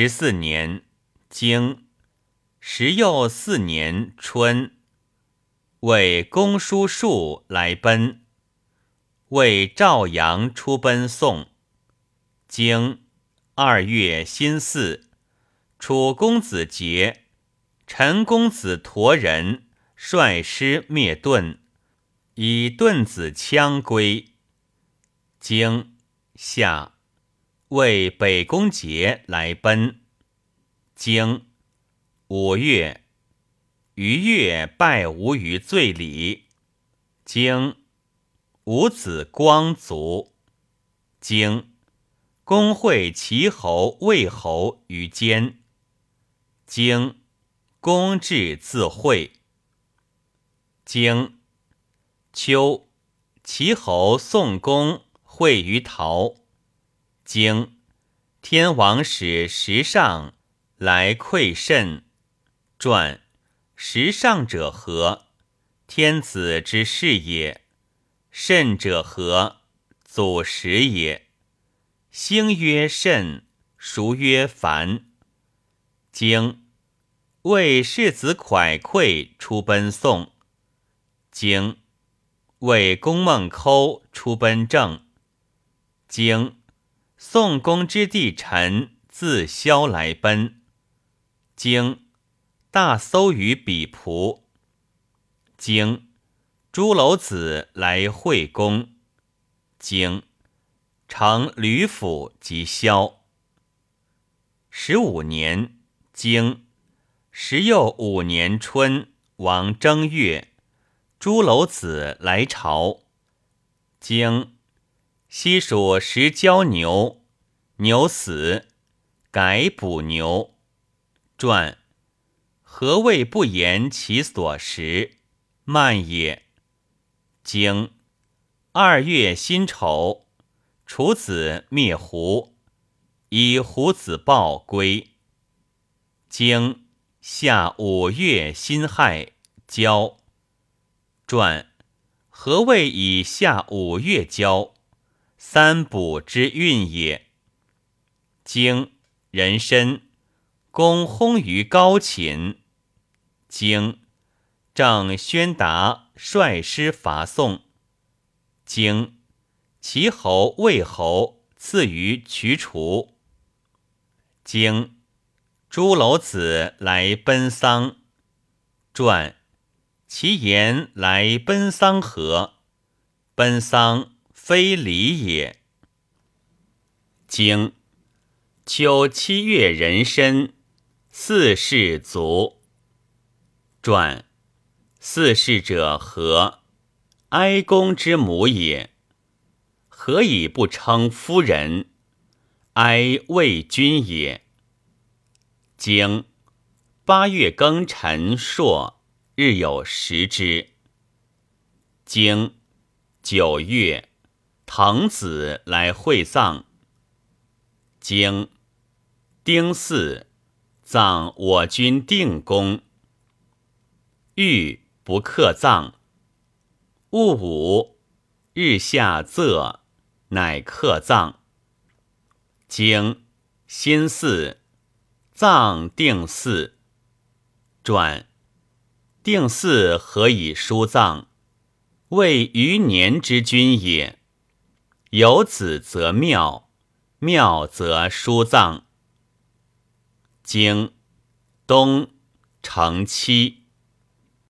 十四年，经十又四年春，为公叔树来奔，为赵阳出奔宋。经二月辛巳，楚公子杰，陈公子陀人率师灭顿，以顿子羌归。经夏，为北宫节来奔。经五月，于越拜吴于醉里。经五子光卒。经。公会齐侯、魏侯于监。经公至自会。经秋，齐侯宋公会于陶。经天王使时尚来馈甚。传时尚者何？天子之事也。甚者何？祖时也。兴曰甚，孰曰凡。经为世子蒯聩出奔宋。经为公孟轲出奔郑。经宋公之弟陈自萧来奔。经大搜于比仆。经朱楼子来会公。经成吕府及萧。十五年，经时又五年春，王正月，朱楼子来朝。经西蜀食交牛，牛死，改补牛。传何谓不言其所食？慢也。经二月辛丑。楚子灭胡，以胡子豹归。经夏五月辛亥，交。传何谓以夏五月交？三补之运也。经人参，公薨于高寝。经郑宣达率师伐宋。经齐侯、魏侯赐于渠楚。经朱楼子来奔丧。传其言来奔丧何？奔丧非礼也。经秋七月壬申，四世卒。传四世者何？哀公之母也。何以不称夫人？哀魏君也。经八月庚辰朔，日有食之。经九月，滕子来会葬。经丁巳，葬我君定公。欲不克葬。戊午，日下仄。乃克葬。经辛巳，葬定巳。传定巳何以书葬？谓余年之君也。有子则庙，庙则书藏。经东成七。